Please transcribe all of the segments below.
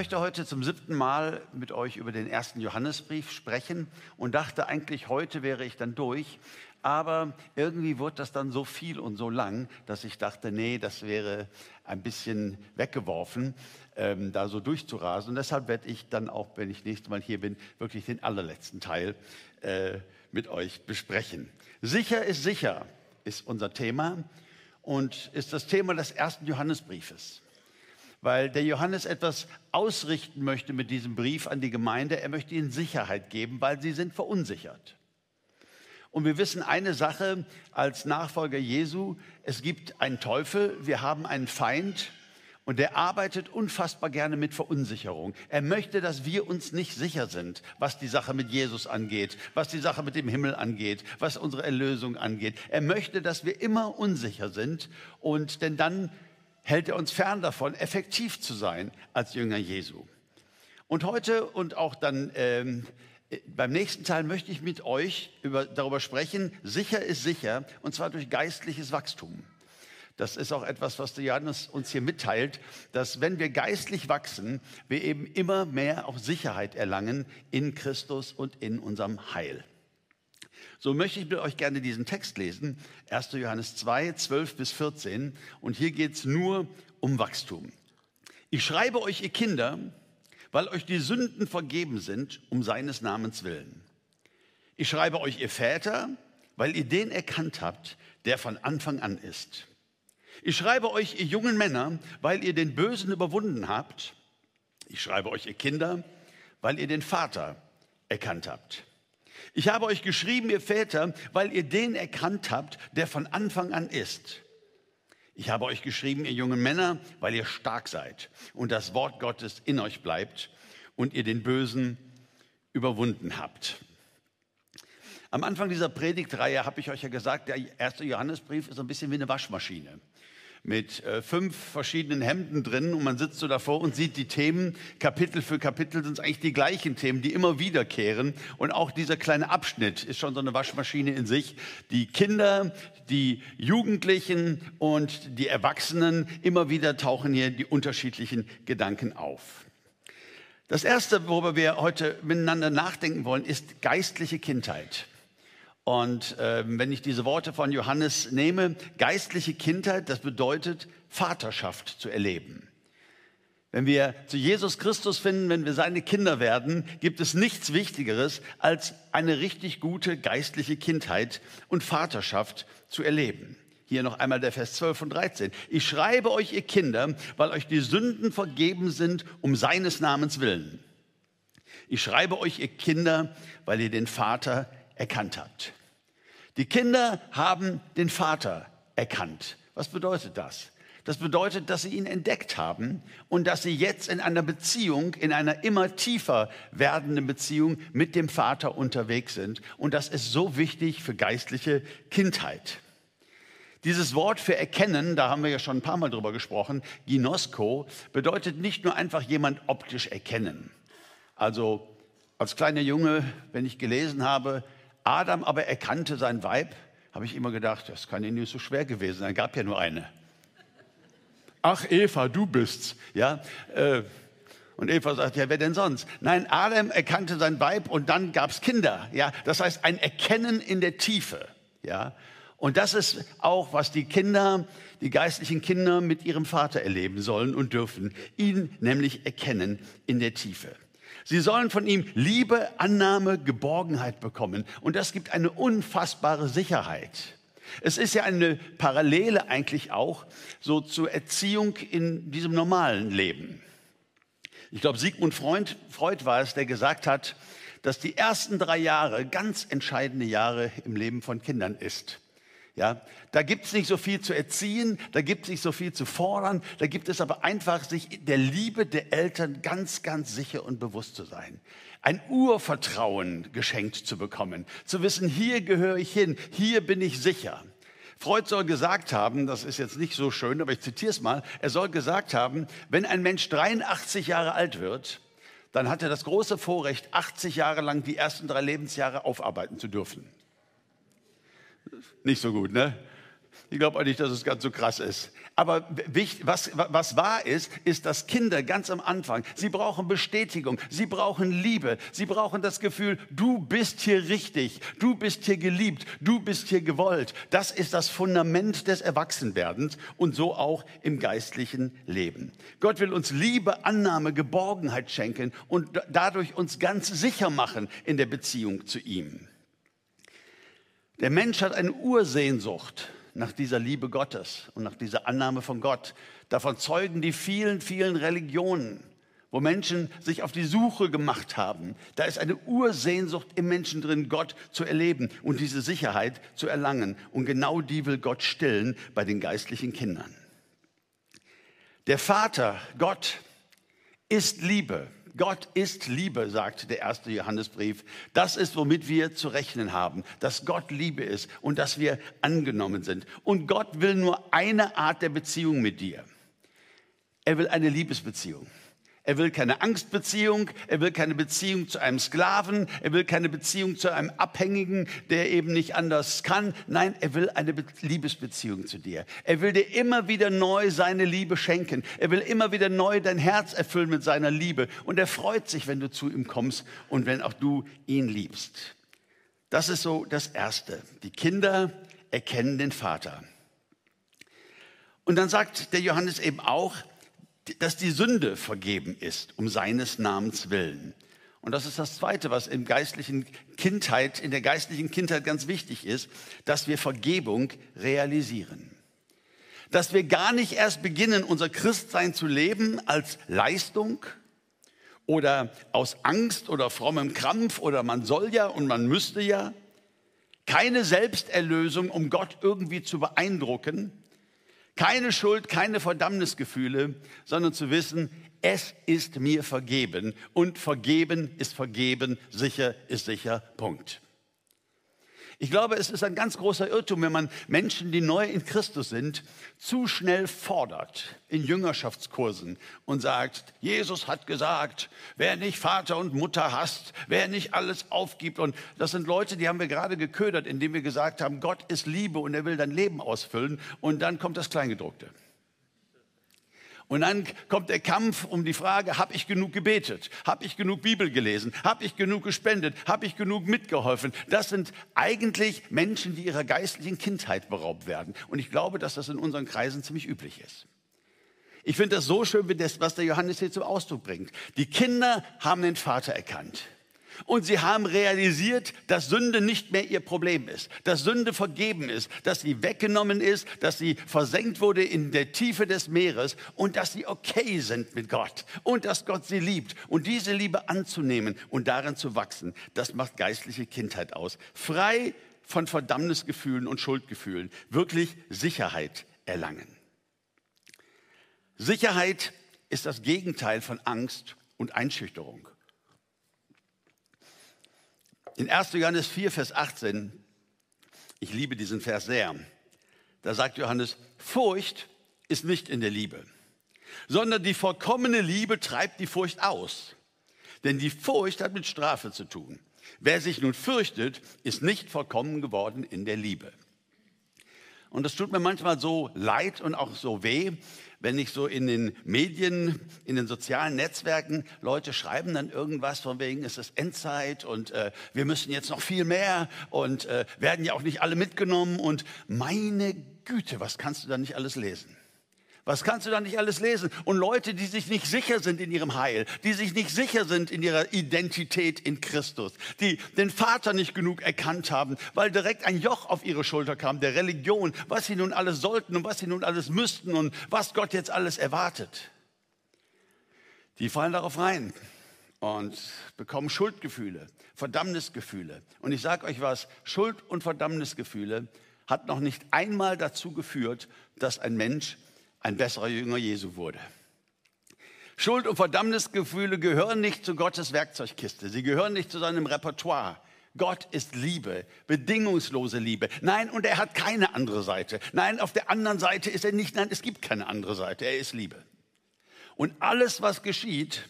möchte heute zum siebten Mal mit euch über den ersten Johannesbrief sprechen und dachte eigentlich, heute wäre ich dann durch. Aber irgendwie wurde das dann so viel und so lang, dass ich dachte, nee, das wäre ein bisschen weggeworfen, ähm, da so durchzurasen. Und deshalb werde ich dann auch, wenn ich nächstes Mal hier bin, wirklich den allerletzten Teil äh, mit euch besprechen. Sicher ist sicher ist unser Thema und ist das Thema des ersten Johannesbriefes weil der Johannes etwas ausrichten möchte mit diesem Brief an die Gemeinde. Er möchte ihnen Sicherheit geben, weil sie sind verunsichert. Und wir wissen eine Sache als Nachfolger Jesu, es gibt einen Teufel, wir haben einen Feind und der arbeitet unfassbar gerne mit Verunsicherung. Er möchte, dass wir uns nicht sicher sind, was die Sache mit Jesus angeht, was die Sache mit dem Himmel angeht, was unsere Erlösung angeht. Er möchte, dass wir immer unsicher sind und denn dann hält er uns fern davon, effektiv zu sein als Jünger Jesu. Und heute und auch dann ähm, beim nächsten Teil möchte ich mit euch über, darüber sprechen, sicher ist sicher, und zwar durch geistliches Wachstum. Das ist auch etwas, was der Johannes uns hier mitteilt, dass wenn wir geistlich wachsen, wir eben immer mehr auch Sicherheit erlangen in Christus und in unserem Heil. So möchte ich mit euch gerne diesen Text lesen, 1. Johannes 2, 12 bis 14. Und hier geht es nur um Wachstum. Ich schreibe euch, ihr Kinder, weil euch die Sünden vergeben sind, um seines Namens willen. Ich schreibe euch, ihr Väter, weil ihr den erkannt habt, der von Anfang an ist. Ich schreibe euch, ihr jungen Männer, weil ihr den Bösen überwunden habt. Ich schreibe euch, ihr Kinder, weil ihr den Vater erkannt habt. Ich habe euch geschrieben, ihr Väter, weil ihr den erkannt habt, der von Anfang an ist. Ich habe euch geschrieben, ihr jungen Männer, weil ihr stark seid und das Wort Gottes in euch bleibt und ihr den Bösen überwunden habt. Am Anfang dieser Predigtreihe habe ich euch ja gesagt, der erste Johannesbrief ist ein bisschen wie eine Waschmaschine mit äh, fünf verschiedenen Hemden drin und man sitzt so davor und sieht die Themen, Kapitel für Kapitel sind es eigentlich die gleichen Themen, die immer wiederkehren und auch dieser kleine Abschnitt ist schon so eine Waschmaschine in sich. Die Kinder, die Jugendlichen und die Erwachsenen, immer wieder tauchen hier die unterschiedlichen Gedanken auf. Das Erste, worüber wir heute miteinander nachdenken wollen, ist geistliche Kindheit. Und äh, wenn ich diese Worte von Johannes nehme, geistliche Kindheit, das bedeutet Vaterschaft zu erleben. Wenn wir zu Jesus Christus finden, wenn wir seine Kinder werden, gibt es nichts Wichtigeres, als eine richtig gute geistliche Kindheit und Vaterschaft zu erleben. Hier noch einmal der Vers 12 und 13. Ich schreibe euch, ihr Kinder, weil euch die Sünden vergeben sind, um seines Namens willen. Ich schreibe euch, ihr Kinder, weil ihr den Vater erkannt habt. Die Kinder haben den Vater erkannt. Was bedeutet das? Das bedeutet, dass sie ihn entdeckt haben und dass sie jetzt in einer Beziehung, in einer immer tiefer werdenden Beziehung mit dem Vater unterwegs sind. Und das ist so wichtig für geistliche Kindheit. Dieses Wort für erkennen, da haben wir ja schon ein paar Mal drüber gesprochen, Ginosko, bedeutet nicht nur einfach jemand optisch erkennen. Also als kleiner Junge, wenn ich gelesen habe, Adam aber erkannte sein Weib, habe ich immer gedacht, das kann ja nicht so schwer gewesen sein, gab ja nur eine. Ach Eva, du bist's, ja. Äh, und Eva sagt, ja, wer denn sonst? Nein, Adam erkannte sein Weib und dann gab's Kinder, ja. Das heißt, ein Erkennen in der Tiefe, ja. Und das ist auch, was die Kinder, die geistlichen Kinder mit ihrem Vater erleben sollen und dürfen. Ihn nämlich erkennen in der Tiefe. Sie sollen von ihm Liebe, Annahme, Geborgenheit bekommen. Und das gibt eine unfassbare Sicherheit. Es ist ja eine Parallele eigentlich auch so zur Erziehung in diesem normalen Leben. Ich glaube, Sigmund Freud, Freud war es, der gesagt hat, dass die ersten drei Jahre ganz entscheidende Jahre im Leben von Kindern ist. Ja, da gibt es nicht so viel zu erziehen, da gibt es nicht so viel zu fordern, da gibt es aber einfach sich der Liebe der Eltern ganz, ganz sicher und bewusst zu sein. Ein Urvertrauen geschenkt zu bekommen, zu wissen, hier gehöre ich hin, hier bin ich sicher. Freud soll gesagt haben, das ist jetzt nicht so schön, aber ich zitiere es mal, er soll gesagt haben, wenn ein Mensch 83 Jahre alt wird, dann hat er das große Vorrecht, 80 Jahre lang die ersten drei Lebensjahre aufarbeiten zu dürfen. Nicht so gut, ne? Ich glaube auch nicht, dass es ganz so krass ist. Aber was, was wahr ist, ist, dass Kinder ganz am Anfang, sie brauchen Bestätigung, sie brauchen Liebe, sie brauchen das Gefühl, du bist hier richtig, du bist hier geliebt, du bist hier gewollt. Das ist das Fundament des Erwachsenwerdens und so auch im geistlichen Leben. Gott will uns Liebe, Annahme, Geborgenheit schenken und dadurch uns ganz sicher machen in der Beziehung zu ihm. Der Mensch hat eine Ursehnsucht nach dieser Liebe Gottes und nach dieser Annahme von Gott. Davon zeugen die vielen, vielen Religionen, wo Menschen sich auf die Suche gemacht haben. Da ist eine Ursehnsucht im Menschen drin, Gott zu erleben und diese Sicherheit zu erlangen. Und genau die will Gott stillen bei den geistlichen Kindern. Der Vater, Gott, ist Liebe. Gott ist Liebe, sagt der erste Johannesbrief. Das ist, womit wir zu rechnen haben, dass Gott Liebe ist und dass wir angenommen sind. Und Gott will nur eine Art der Beziehung mit dir. Er will eine Liebesbeziehung. Er will keine Angstbeziehung, er will keine Beziehung zu einem Sklaven, er will keine Beziehung zu einem Abhängigen, der eben nicht anders kann. Nein, er will eine Liebesbeziehung zu dir. Er will dir immer wieder neu seine Liebe schenken. Er will immer wieder neu dein Herz erfüllen mit seiner Liebe. Und er freut sich, wenn du zu ihm kommst und wenn auch du ihn liebst. Das ist so das Erste. Die Kinder erkennen den Vater. Und dann sagt der Johannes eben auch, dass die Sünde vergeben ist, um seines Namens willen. Und das ist das Zweite, was im geistlichen Kindheit, in der geistlichen Kindheit ganz wichtig ist, dass wir Vergebung realisieren. Dass wir gar nicht erst beginnen, unser Christsein zu leben als Leistung oder aus Angst oder frommem Krampf oder man soll ja und man müsste ja. Keine Selbsterlösung, um Gott irgendwie zu beeindrucken, keine Schuld, keine Verdammnisgefühle, sondern zu wissen, es ist mir vergeben und vergeben ist vergeben, sicher ist sicher, Punkt. Ich glaube, es ist ein ganz großer Irrtum, wenn man Menschen, die neu in Christus sind, zu schnell fordert in Jüngerschaftskursen und sagt, Jesus hat gesagt, wer nicht Vater und Mutter hasst, wer nicht alles aufgibt. Und das sind Leute, die haben wir gerade geködert, indem wir gesagt haben, Gott ist Liebe und er will dein Leben ausfüllen. Und dann kommt das Kleingedruckte. Und dann kommt der Kampf um die Frage, habe ich genug gebetet? Habe ich genug Bibel gelesen? Habe ich genug gespendet? Habe ich genug mitgeholfen? Das sind eigentlich Menschen, die ihrer geistlichen Kindheit beraubt werden. Und ich glaube, dass das in unseren Kreisen ziemlich üblich ist. Ich finde das so schön, was der Johannes hier zum Ausdruck bringt. Die Kinder haben den Vater erkannt. Und sie haben realisiert, dass Sünde nicht mehr ihr Problem ist, dass Sünde vergeben ist, dass sie weggenommen ist, dass sie versenkt wurde in der Tiefe des Meeres und dass sie okay sind mit Gott und dass Gott sie liebt. Und diese Liebe anzunehmen und darin zu wachsen, das macht geistliche Kindheit aus. Frei von Verdammnisgefühlen und Schuldgefühlen, wirklich Sicherheit erlangen. Sicherheit ist das Gegenteil von Angst und Einschüchterung. In 1. Johannes 4, Vers 18, ich liebe diesen Vers sehr, da sagt Johannes, Furcht ist nicht in der Liebe, sondern die vollkommene Liebe treibt die Furcht aus. Denn die Furcht hat mit Strafe zu tun. Wer sich nun fürchtet, ist nicht vollkommen geworden in der Liebe. Und das tut mir manchmal so leid und auch so weh, wenn ich so in den Medien, in den sozialen Netzwerken, Leute schreiben dann irgendwas von wegen, es ist Endzeit und äh, wir müssen jetzt noch viel mehr und äh, werden ja auch nicht alle mitgenommen und meine Güte, was kannst du da nicht alles lesen? Was kannst du da nicht alles lesen? Und Leute, die sich nicht sicher sind in ihrem Heil, die sich nicht sicher sind in ihrer Identität in Christus, die den Vater nicht genug erkannt haben, weil direkt ein Joch auf ihre Schulter kam, der Religion, was sie nun alles sollten und was sie nun alles müssten und was Gott jetzt alles erwartet. Die fallen darauf rein und bekommen Schuldgefühle, Verdammnisgefühle. Und ich sage euch was, Schuld und Verdammnisgefühle hat noch nicht einmal dazu geführt, dass ein Mensch ein besserer Jünger Jesu wurde. Schuld und Verdammnisgefühle gehören nicht zu Gottes Werkzeugkiste. Sie gehören nicht zu seinem Repertoire. Gott ist Liebe, bedingungslose Liebe. Nein, und er hat keine andere Seite. Nein, auf der anderen Seite ist er nicht. Nein, es gibt keine andere Seite. Er ist Liebe. Und alles, was geschieht,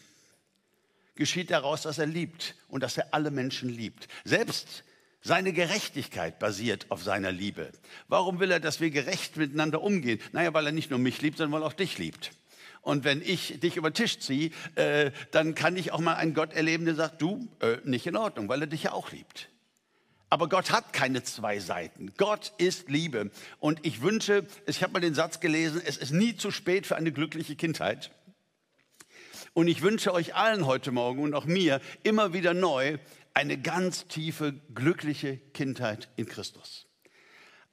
geschieht daraus, dass er liebt und dass er alle Menschen liebt. Selbst Seine Gerechtigkeit basiert auf seiner Liebe. Warum will er, dass wir gerecht miteinander umgehen? Naja, weil er nicht nur mich liebt, sondern weil er auch dich liebt. Und wenn ich dich über den Tisch ziehe, äh, dann kann ich auch mal einen Gott erleben, der sagt, du, äh, nicht in Ordnung, weil er dich ja auch liebt. Aber Gott hat keine zwei Seiten. Gott ist Liebe. Und ich wünsche, ich habe mal den Satz gelesen, es ist nie zu spät für eine glückliche Kindheit. Und ich wünsche euch allen heute Morgen und auch mir immer wieder neu, eine ganz tiefe, glückliche Kindheit in Christus.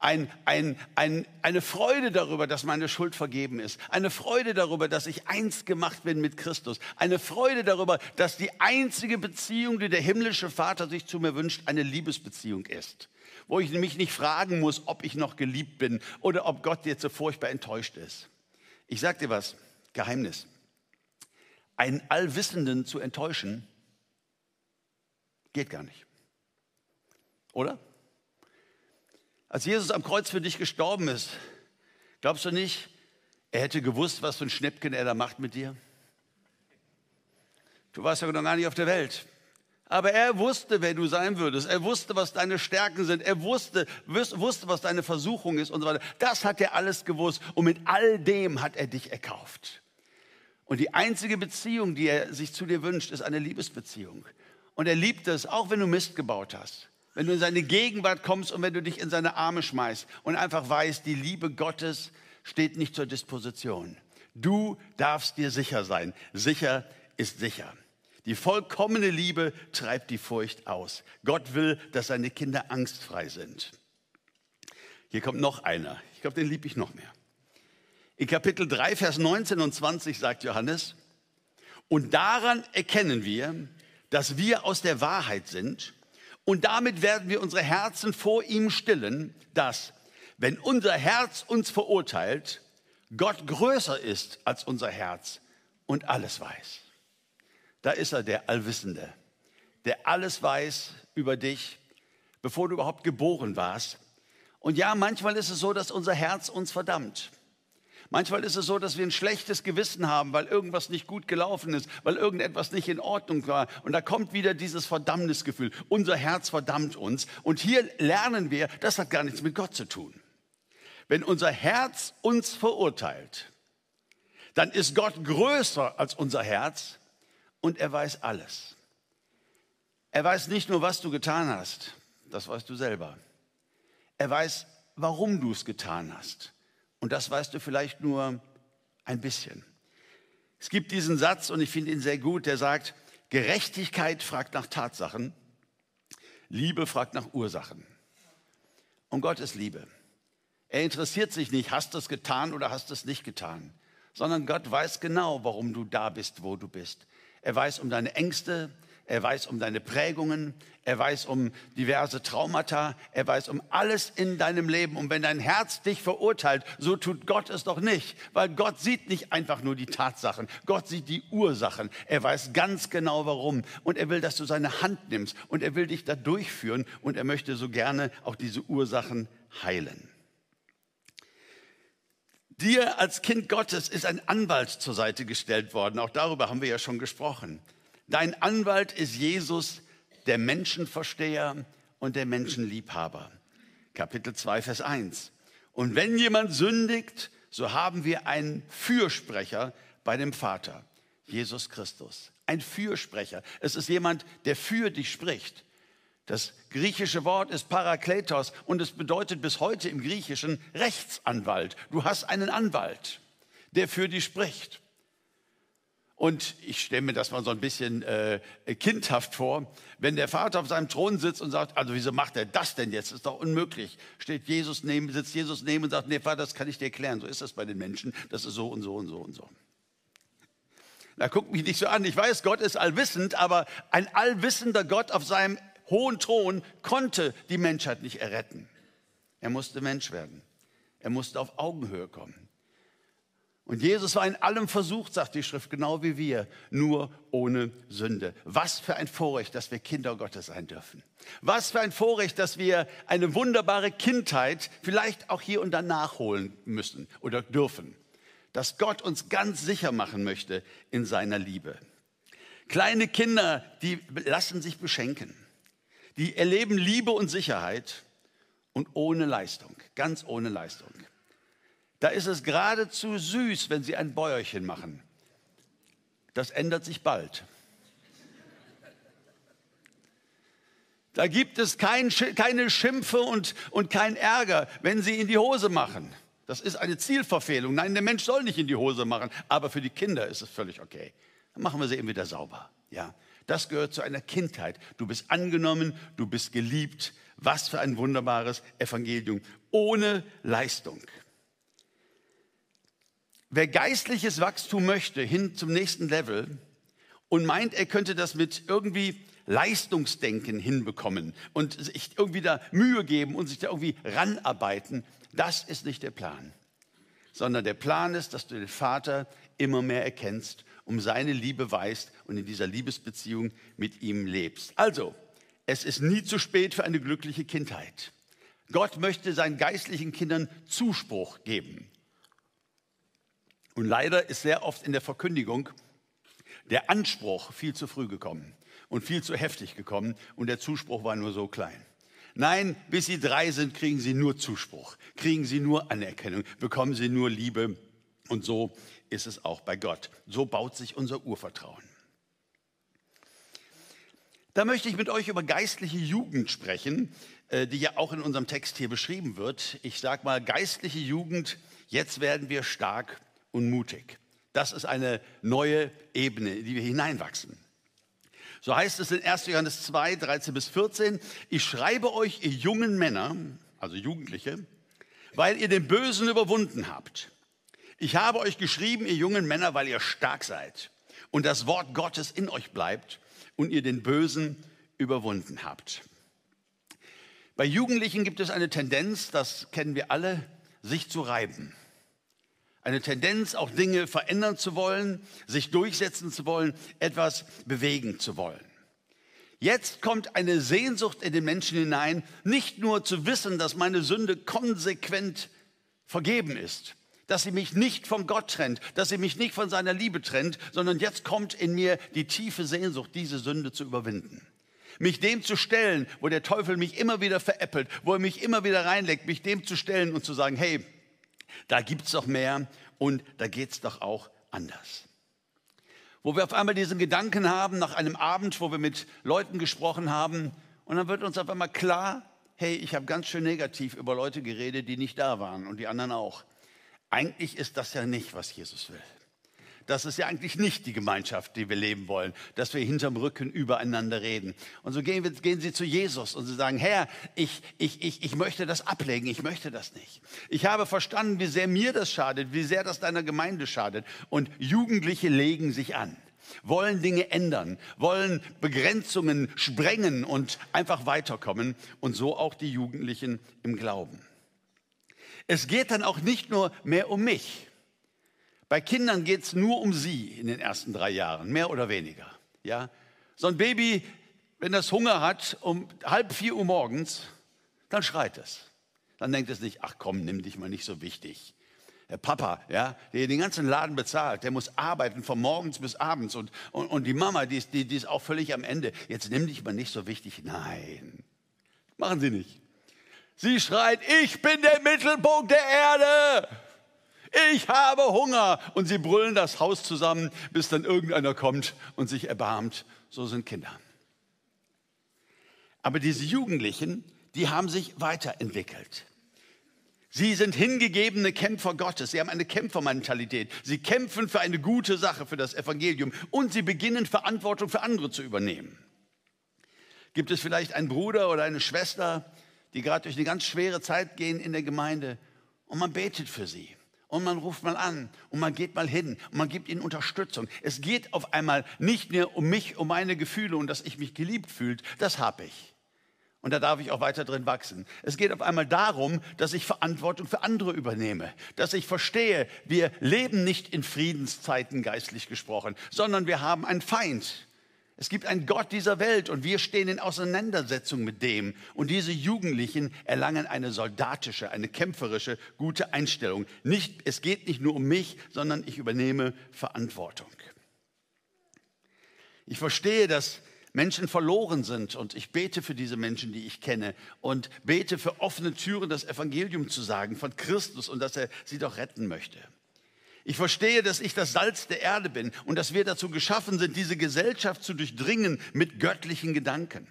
Ein, ein, ein, eine Freude darüber, dass meine Schuld vergeben ist. Eine Freude darüber, dass ich eins gemacht bin mit Christus. Eine Freude darüber, dass die einzige Beziehung, die der himmlische Vater sich zu mir wünscht, eine Liebesbeziehung ist. Wo ich mich nicht fragen muss, ob ich noch geliebt bin oder ob Gott jetzt so furchtbar enttäuscht ist. Ich sag dir was, Geheimnis. Einen Allwissenden zu enttäuschen, Geht gar nicht. Oder? Als Jesus am Kreuz für dich gestorben ist, glaubst du nicht, er hätte gewusst, was für ein Schnäppchen er da macht mit dir? Du warst ja noch gar nicht auf der Welt. Aber er wusste, wer du sein würdest. Er wusste, was deine Stärken sind. Er wusste, wusste, was deine Versuchung ist und so weiter. Das hat er alles gewusst. Und mit all dem hat er dich erkauft. Und die einzige Beziehung, die er sich zu dir wünscht, ist eine Liebesbeziehung. Und er liebt es, auch wenn du Mist gebaut hast. Wenn du in seine Gegenwart kommst und wenn du dich in seine Arme schmeißt und einfach weißt, die Liebe Gottes steht nicht zur Disposition. Du darfst dir sicher sein. Sicher ist sicher. Die vollkommene Liebe treibt die Furcht aus. Gott will, dass seine Kinder angstfrei sind. Hier kommt noch einer. Ich glaube, den liebe ich noch mehr. In Kapitel 3, Vers 19 und 20 sagt Johannes, und daran erkennen wir, dass wir aus der Wahrheit sind und damit werden wir unsere Herzen vor ihm stillen, dass, wenn unser Herz uns verurteilt, Gott größer ist als unser Herz und alles weiß. Da ist er, der Allwissende, der alles weiß über dich, bevor du überhaupt geboren warst. Und ja, manchmal ist es so, dass unser Herz uns verdammt. Manchmal ist es so, dass wir ein schlechtes Gewissen haben, weil irgendwas nicht gut gelaufen ist, weil irgendetwas nicht in Ordnung war. Und da kommt wieder dieses Verdammnisgefühl. Unser Herz verdammt uns. Und hier lernen wir, das hat gar nichts mit Gott zu tun. Wenn unser Herz uns verurteilt, dann ist Gott größer als unser Herz und er weiß alles. Er weiß nicht nur, was du getan hast, das weißt du selber. Er weiß, warum du es getan hast. Und das weißt du vielleicht nur ein bisschen. Es gibt diesen Satz, und ich finde ihn sehr gut, der sagt, Gerechtigkeit fragt nach Tatsachen, Liebe fragt nach Ursachen. Und Gott ist Liebe. Er interessiert sich nicht, hast du es getan oder hast du es nicht getan, sondern Gott weiß genau, warum du da bist, wo du bist. Er weiß um deine Ängste, er weiß um deine Prägungen, er weiß um diverse Traumata, er weiß um alles in deinem Leben. Und wenn dein Herz dich verurteilt, so tut Gott es doch nicht, weil Gott sieht nicht einfach nur die Tatsachen, Gott sieht die Ursachen. Er weiß ganz genau warum und er will, dass du seine Hand nimmst und er will dich da durchführen und er möchte so gerne auch diese Ursachen heilen. Dir als Kind Gottes ist ein Anwalt zur Seite gestellt worden. Auch darüber haben wir ja schon gesprochen. Dein Anwalt ist Jesus, der Menschenversteher und der Menschenliebhaber. Kapitel 2, Vers 1. Und wenn jemand sündigt, so haben wir einen Fürsprecher bei dem Vater, Jesus Christus. Ein Fürsprecher. Es ist jemand, der für dich spricht. Das griechische Wort ist Parakletos und es bedeutet bis heute im Griechischen Rechtsanwalt. Du hast einen Anwalt, der für dich spricht. Und ich stelle mir das mal so ein bisschen äh, kindhaft vor, wenn der Vater auf seinem Thron sitzt und sagt, also wieso macht er das denn jetzt? Das ist doch unmöglich. Steht Jesus neben, sitzt Jesus neben und sagt, nee Vater, das kann ich dir erklären. So ist das bei den Menschen. Das ist so und so und so und so. Na, guck mich nicht so an. Ich weiß, Gott ist allwissend, aber ein allwissender Gott auf seinem hohen Thron konnte die Menschheit nicht erretten. Er musste Mensch werden. Er musste auf Augenhöhe kommen. Und Jesus war in allem versucht, sagt die Schrift, genau wie wir, nur ohne Sünde. Was für ein Vorrecht, dass wir Kinder Gottes sein dürfen. Was für ein Vorrecht, dass wir eine wunderbare Kindheit vielleicht auch hier und da nachholen müssen oder dürfen. Dass Gott uns ganz sicher machen möchte in seiner Liebe. Kleine Kinder, die lassen sich beschenken. die erleben Liebe und Sicherheit und ohne Leistung, ganz ohne Leistung. Da ist es geradezu süß, wenn sie ein Bäuerchen machen. Das ändert sich bald. Da gibt es kein, keine Schimpfe und, und kein Ärger, wenn sie in die Hose machen. Das ist eine Zielverfehlung. Nein, der Mensch soll nicht in die Hose machen, aber für die Kinder ist es völlig okay. Dann machen wir sie eben wieder sauber. Ja, das gehört zu einer Kindheit. Du bist angenommen, du bist geliebt. Was für ein wunderbares Evangelium ohne Leistung. Wer geistliches Wachstum möchte, hin zum nächsten Level und meint, er könnte das mit irgendwie Leistungsdenken hinbekommen und sich irgendwie da Mühe geben und sich da irgendwie ranarbeiten, das ist nicht der Plan. Sondern der Plan ist, dass du den Vater immer mehr erkennst, um seine Liebe weißt und in dieser Liebesbeziehung mit ihm lebst. Also, es ist nie zu spät für eine glückliche Kindheit. Gott möchte seinen geistlichen Kindern Zuspruch geben. Und leider ist sehr oft in der Verkündigung der Anspruch viel zu früh gekommen und viel zu heftig gekommen und der Zuspruch war nur so klein. Nein, bis sie drei sind, kriegen sie nur Zuspruch, kriegen sie nur Anerkennung, bekommen sie nur Liebe und so ist es auch bei Gott. So baut sich unser Urvertrauen. Da möchte ich mit euch über geistliche Jugend sprechen, äh, die ja auch in unserem Text hier beschrieben wird. Ich sage mal, geistliche Jugend, jetzt werden wir stark und mutig. Das ist eine neue Ebene, in die wir hineinwachsen. So heißt es in 1. Johannes 2, 13 bis 14, ich schreibe euch, ihr jungen Männer, also Jugendliche, weil ihr den Bösen überwunden habt. Ich habe euch geschrieben, ihr jungen Männer, weil ihr stark seid und das Wort Gottes in euch bleibt und ihr den Bösen überwunden habt. Bei Jugendlichen gibt es eine Tendenz, das kennen wir alle, sich zu reiben eine Tendenz, auch Dinge verändern zu wollen, sich durchsetzen zu wollen, etwas bewegen zu wollen. Jetzt kommt eine Sehnsucht in den Menschen hinein, nicht nur zu wissen, dass meine Sünde konsequent vergeben ist, dass sie mich nicht von Gott trennt, dass sie mich nicht von seiner Liebe trennt, sondern jetzt kommt in mir die tiefe Sehnsucht, diese Sünde zu überwinden. Mich dem zu stellen, wo der Teufel mich immer wieder veräppelt, wo er mich immer wieder reinlegt, mich dem zu stellen und zu sagen, hey, da gibt es doch mehr und da geht es doch auch anders. Wo wir auf einmal diesen Gedanken haben, nach einem Abend, wo wir mit Leuten gesprochen haben, und dann wird uns auf einmal klar, hey, ich habe ganz schön negativ über Leute geredet, die nicht da waren und die anderen auch. Eigentlich ist das ja nicht, was Jesus will. Das ist ja eigentlich nicht die Gemeinschaft, die wir leben wollen, dass wir hinterm Rücken übereinander reden. Und so gehen, wir, gehen sie zu Jesus und sie sagen, Herr, ich, ich, ich, ich möchte das ablegen, ich möchte das nicht. Ich habe verstanden, wie sehr mir das schadet, wie sehr das deiner Gemeinde schadet. Und Jugendliche legen sich an wollen Dinge ändern, wollen Begrenzungen sprengen und einfach weiterkommen und so auch die Jugendlichen im Glauben. Es geht dann auch nicht nur mehr um mich. Bei Kindern geht es nur um sie in den ersten drei Jahren, mehr oder weniger. Ja? So ein Baby, wenn das Hunger hat, um halb vier Uhr morgens, dann schreit es. Dann denkt es nicht, ach komm, nimm dich mal nicht so wichtig. Der Papa, ja, der den ganzen Laden bezahlt, der muss arbeiten von morgens bis abends und, und, und die Mama, die ist, die, die ist auch völlig am Ende. Jetzt nimm dich mal nicht so wichtig. Nein, machen sie nicht. Sie schreit, ich bin der Mittelpunkt der Erde ich habe Hunger. Und sie brüllen das Haus zusammen, bis dann irgendeiner kommt und sich erbarmt. So sind Kinder. Aber diese Jugendlichen, die haben sich weiterentwickelt. Sie sind hingegebene Kämpfer Gottes. Sie haben eine Kämpfermentalität. Sie kämpfen für eine gute Sache, für das Evangelium. Und sie beginnen Verantwortung für andere zu übernehmen. Gibt es vielleicht einen Bruder oder eine Schwester, die gerade durch eine ganz schwere Zeit gehen in der Gemeinde und man betet für sie und man ruft mal an und man geht mal hin und man gibt ihnen Unterstützung. Es geht auf einmal nicht mehr um mich, um meine Gefühle und dass ich mich geliebt fühlt. Das habe ich. Und da darf ich auch weiter drin wachsen. Es geht auf einmal darum, dass ich Verantwortung für andere übernehme, dass ich verstehe, wir leben nicht in Friedenszeiten geistlich gesprochen, sondern wir haben einen Feind. Es gibt einen Gott dieser Welt und wir stehen in Auseinandersetzung mit dem. Und diese Jugendlichen erlangen eine soldatische, eine kämpferische, gute Einstellung. Nicht, es geht nicht nur um mich, sondern ich übernehme Verantwortung. Ich verstehe, dass Menschen verloren sind. Und ich bete für diese Menschen, die ich kenne. Und bete für offene Türen, das Evangelium zu sagen von Christus und dass er sie doch retten möchte. Ich verstehe, dass ich das Salz der Erde bin und dass wir dazu geschaffen sind, diese Gesellschaft zu durchdringen mit göttlichen Gedanken.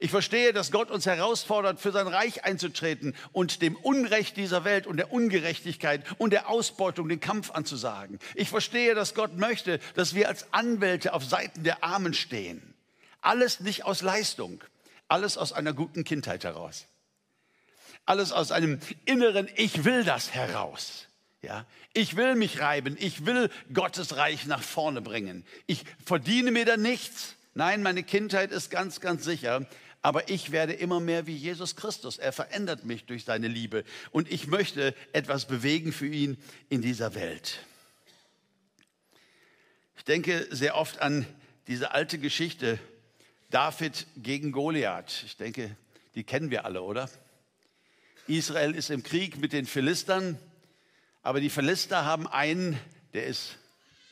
Ich verstehe, dass Gott uns herausfordert, für sein Reich einzutreten und dem Unrecht dieser Welt und der Ungerechtigkeit und der Ausbeutung den Kampf anzusagen. Ich verstehe, dass Gott möchte, dass wir als Anwälte auf Seiten der Armen stehen. Alles nicht aus Leistung, alles aus einer guten Kindheit heraus. Alles aus einem inneren Ich will das heraus. Ja, ich will mich reiben, ich will Gottes Reich nach vorne bringen. Ich verdiene mir da nichts. Nein, meine Kindheit ist ganz, ganz sicher aber ich werde immer mehr wie Jesus Christus. Er verändert mich durch seine Liebe und ich möchte etwas bewegen für ihn in dieser Welt. Ich denke sehr oft an diese alte Geschichte David gegen Goliath. Ich denke, die kennen wir alle, oder? Israel ist im Krieg mit den Philistern, aber die Philister haben einen, der ist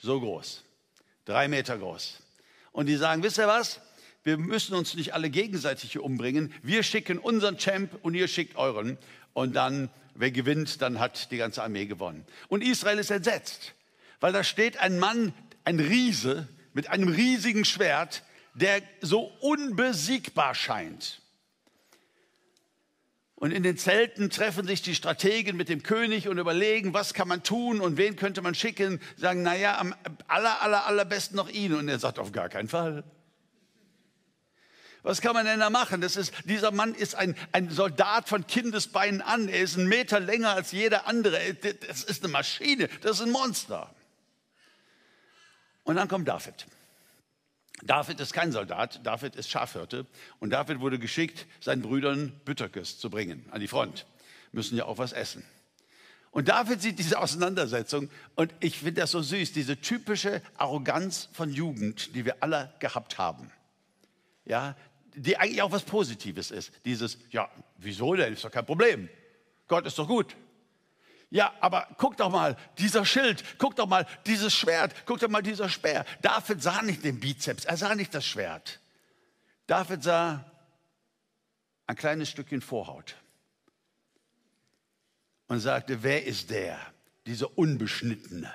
so groß, drei Meter groß. Und die sagen, wisst ihr was? wir müssen uns nicht alle gegenseitig umbringen. Wir schicken unseren Champ und ihr schickt euren. Und dann, wer gewinnt, dann hat die ganze Armee gewonnen. Und Israel ist entsetzt, weil da steht ein Mann, ein Riese mit einem riesigen Schwert, der so unbesiegbar scheint. Und in den Zelten treffen sich die Strategen mit dem König und überlegen, was kann man tun und wen könnte man schicken. Sagen, naja, am aller, aller, allerbesten noch ihn. Und er sagt, auf gar keinen Fall. Was kann man denn da machen? Das ist, dieser Mann ist ein, ein Soldat von Kindesbeinen an. Er ist einen Meter länger als jeder andere. Das ist eine Maschine. Das ist ein Monster. Und dann kommt David. David ist kein Soldat, David ist Schafhirte. Und David wurde geschickt, seinen Brüdern Bütterkes zu bringen an die Front. Müssen ja auch was essen. Und David sieht diese Auseinandersetzung und ich finde das so süß, diese typische Arroganz von Jugend, die wir alle gehabt haben. Ja, die eigentlich auch was Positives ist. Dieses, ja, wieso denn? Ist doch kein Problem. Gott ist doch gut. Ja, aber guck doch mal, dieser Schild, guck doch mal, dieses Schwert, guck doch mal, dieser Speer. David sah nicht den Bizeps, er sah nicht das Schwert. David sah ein kleines Stückchen Vorhaut und sagte, wer ist der, dieser Unbeschnittene?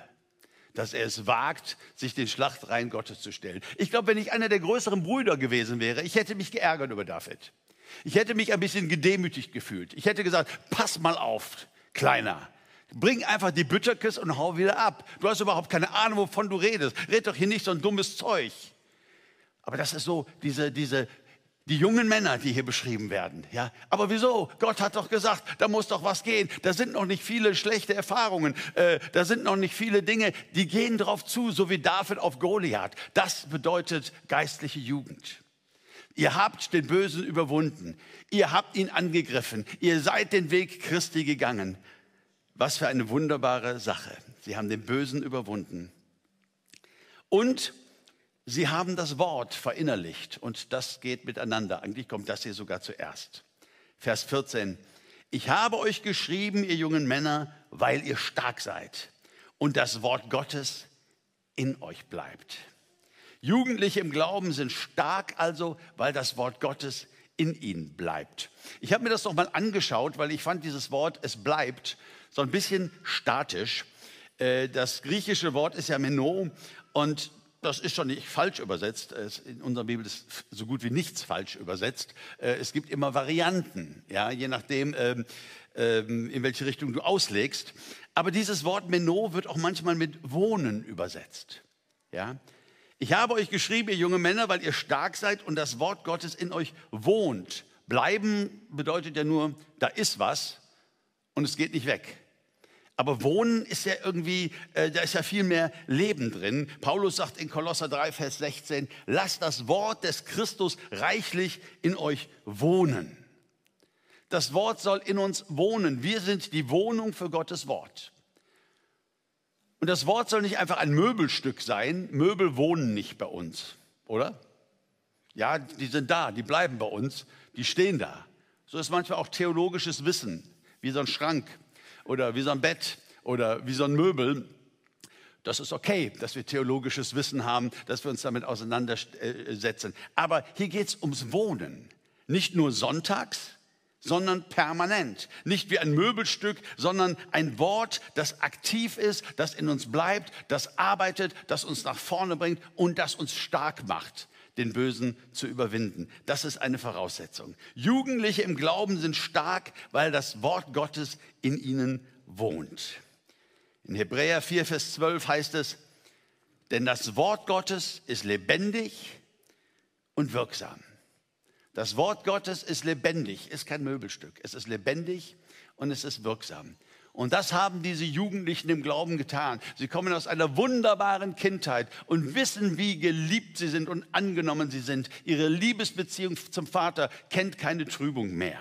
dass er es wagt, sich den Schlachtreihen Gottes zu stellen. Ich glaube, wenn ich einer der größeren Brüder gewesen wäre, ich hätte mich geärgert über David. Ich hätte mich ein bisschen gedemütigt gefühlt. Ich hätte gesagt, pass mal auf, Kleiner. Bring einfach die Bütterkes und hau wieder ab. Du hast überhaupt keine Ahnung, wovon du redest. Red doch hier nicht so ein dummes Zeug. Aber das ist so diese, diese die jungen Männer, die hier beschrieben werden. Ja, aber wieso? Gott hat doch gesagt, da muss doch was gehen. Da sind noch nicht viele schlechte Erfahrungen. Äh, da sind noch nicht viele Dinge, die gehen drauf zu, so wie David auf Goliath. Das bedeutet geistliche Jugend. Ihr habt den Bösen überwunden. Ihr habt ihn angegriffen. Ihr seid den Weg Christi gegangen. Was für eine wunderbare Sache. Sie haben den Bösen überwunden. Und Sie haben das Wort verinnerlicht und das geht miteinander. Eigentlich kommt das hier sogar zuerst. Vers 14. Ich habe euch geschrieben, ihr jungen Männer, weil ihr stark seid und das Wort Gottes in euch bleibt. Jugendliche im Glauben sind stark also, weil das Wort Gottes in ihnen bleibt. Ich habe mir das noch mal angeschaut, weil ich fand dieses Wort, es bleibt, so ein bisschen statisch. Äh, das griechische Wort ist ja Meno und das ist schon nicht falsch übersetzt. In unserer Bibel ist so gut wie nichts falsch übersetzt. Äh, es gibt immer Varianten, ja, je nachdem, ähm, ähm, in welche Richtung du auslegst. Aber dieses Wort Meno wird auch manchmal mit Wohnen übersetzt. Ja? Ich habe euch geschrieben, ihr junge Männer, weil ihr stark seid und das Wort Gottes in euch wohnt. Bleiben bedeutet ja nur, da ist was und es geht nicht weg. Aber Wohnen ist ja irgendwie, äh, da ist ja viel mehr Leben drin. Paulus sagt in Kolosser 3, Vers 16, lasst das Wort des Christus reichlich in euch wohnen. Das Wort soll in uns wohnen. Wir sind die Wohnung für Gottes Wort. Und das Wort soll nicht einfach ein Möbelstück sein. Möbel wohnen nicht bei uns, oder? Ja, die sind da, die bleiben bei uns, die stehen da. So ist manchmal auch theologisches Wissen, wie so ein Schrank oder wie so ein Bett oder wie so ein Möbel. Das ist okay, dass wir theologisches Wissen haben, dass wir uns damit auseinandersetzen. Aber hier geht es ums Wohnen. Nicht nur sonntags, sondern permanent. Nicht wie ein Möbelstück, sondern ein Wort, das aktiv ist, das in uns bleibt, das arbeitet, das uns nach vorne bringt und das uns stark macht, den Bösen zu überwinden. Das ist eine Voraussetzung. Jugendliche im Glauben sind stark, weil das Wort Gottes in ihnen wohnt. In Hebräer 4, Vers 12 heißt es, denn das Wort Gottes ist lebendig und wirksam. Das Wort Gottes ist lebendig, ist kein Möbelstück. Es ist lebendig und es ist wirksam. Und das haben diese Jugendlichen im Glauben getan. Sie kommen aus einer wunderbaren Kindheit und wissen, wie geliebt sie sind und angenommen sie sind. Ihre Liebesbeziehung zum Vater kennt keine Trübung mehr.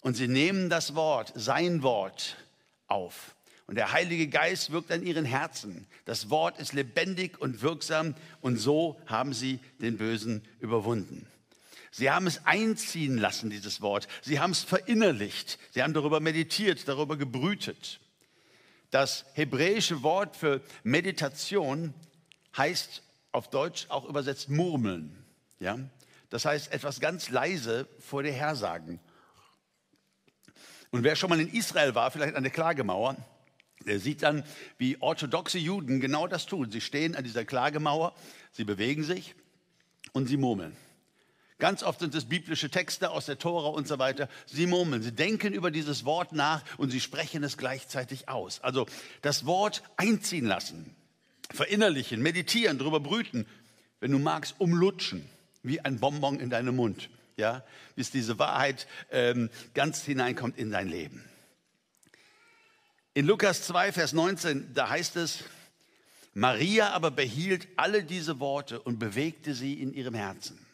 Und sie nehmen das Wort, sein Wort, auf. Und der Heilige Geist wirkt an ihren Herzen. Das Wort ist lebendig und wirksam und so haben sie den Bösen überwunden. Sie haben es einziehen lassen, dieses Wort. Sie haben es verinnerlicht. Sie haben darüber meditiert, darüber gebrütet. Das hebräische Wort für Meditation heißt auf Deutsch auch übersetzt murmeln. Ja? Das heißt etwas ganz leise vor dir hersagen. Und wer schon mal in Israel war, vielleicht an der Klagemauer, der sieht dann, wie orthodoxe Juden genau das tun. Sie stehen an dieser Klagemauer, sie bewegen sich und sie murmeln. Ganz oft sind es biblische Texte aus der Tora und so weiter. Sie murmeln, sie denken über dieses Wort nach und sie sprechen es gleichzeitig aus. Also das Wort einziehen lassen, verinnerlichen, meditieren, darüber brüten, wenn du magst, umlutschen, wie ein Bonbon in deinem Mund, ja, bis diese Wahrheit ähm, ganz hineinkommt in dein Leben. In Lukas 2, Vers 19, da heißt es, Maria aber behielt alle diese Worte und bewegte sie in ihrem Herzen.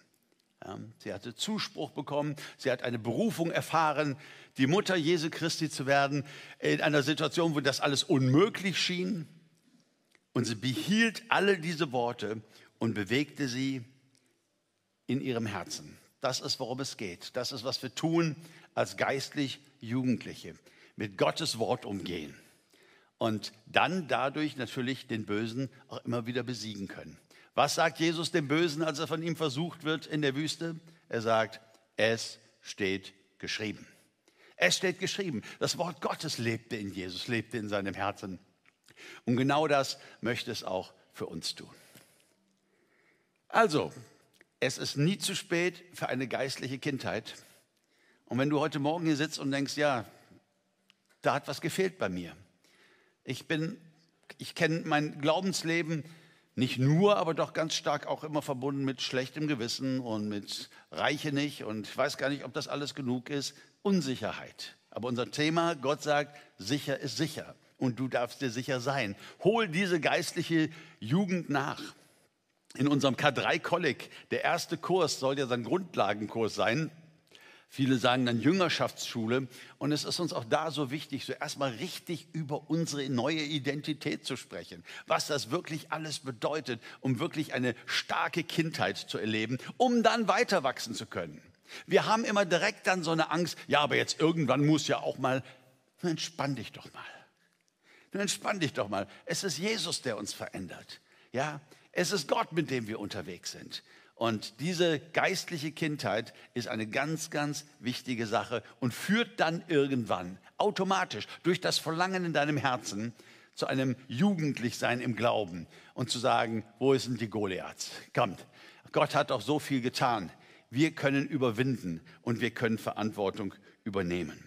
Ja, sie hatte Zuspruch bekommen, sie hat eine Berufung erfahren, die Mutter Jesu Christi zu werden, in einer Situation, wo das alles unmöglich schien. Und sie behielt alle diese Worte und bewegte sie in ihrem Herzen. Das ist, worum es geht. Das ist, was wir tun als geistlich Jugendliche mit Gottes Wort umgehen und dann dadurch natürlich den Bösen auch immer wieder besiegen können. Was sagt Jesus dem Bösen, als er von ihm versucht wird in der Wüste? Er sagt, es steht geschrieben. Es steht geschrieben. Das Wort Gottes lebte in Jesus, lebte in seinem Herzen. Und genau das möchte es auch für uns tun. Also, es ist nie zu spät für eine geistliche Kindheit. Und wenn du heute Morgen hier sitzt und denkst, ja, da hat was gefehlt bei mir. Ich bin, ich kenne mein Glaubensleben nicht nur, aber doch ganz stark auch immer verbunden mit schlechtem Gewissen und mit Reiche nicht und ich weiß gar nicht, ob das alles genug ist. Unsicherheit. Aber unser Thema, Gott sagt, sicher ist sicher und du darfst dir sicher sein. Hol diese geistliche Jugend nach. In unserem K3-Kolleg, der erste Kurs soll ja sein Grundlagenkurs sein, Viele sagen dann Jüngerschaftsschule. Und es ist uns auch da so wichtig, so erstmal richtig über unsere neue Identität zu sprechen. Was das wirklich alles bedeutet, um wirklich eine starke Kindheit zu erleben, um dann weiter wachsen zu können. Wir haben immer direkt dann so eine Angst, ja, aber jetzt irgendwann muss ja auch mal, nun entspann dich doch mal. Nun entspann dich doch mal. Es ist Jesus, der uns verändert. Ja, es ist Gott, mit dem wir unterwegs sind. Und diese geistliche Kindheit ist eine ganz, ganz wichtige Sache und führt dann irgendwann automatisch durch das Verlangen in deinem Herzen zu einem Jugendlichsein im Glauben und zu sagen, wo sind die Goliaths? Kommt, Gott hat doch so viel getan. Wir können überwinden und wir können Verantwortung übernehmen.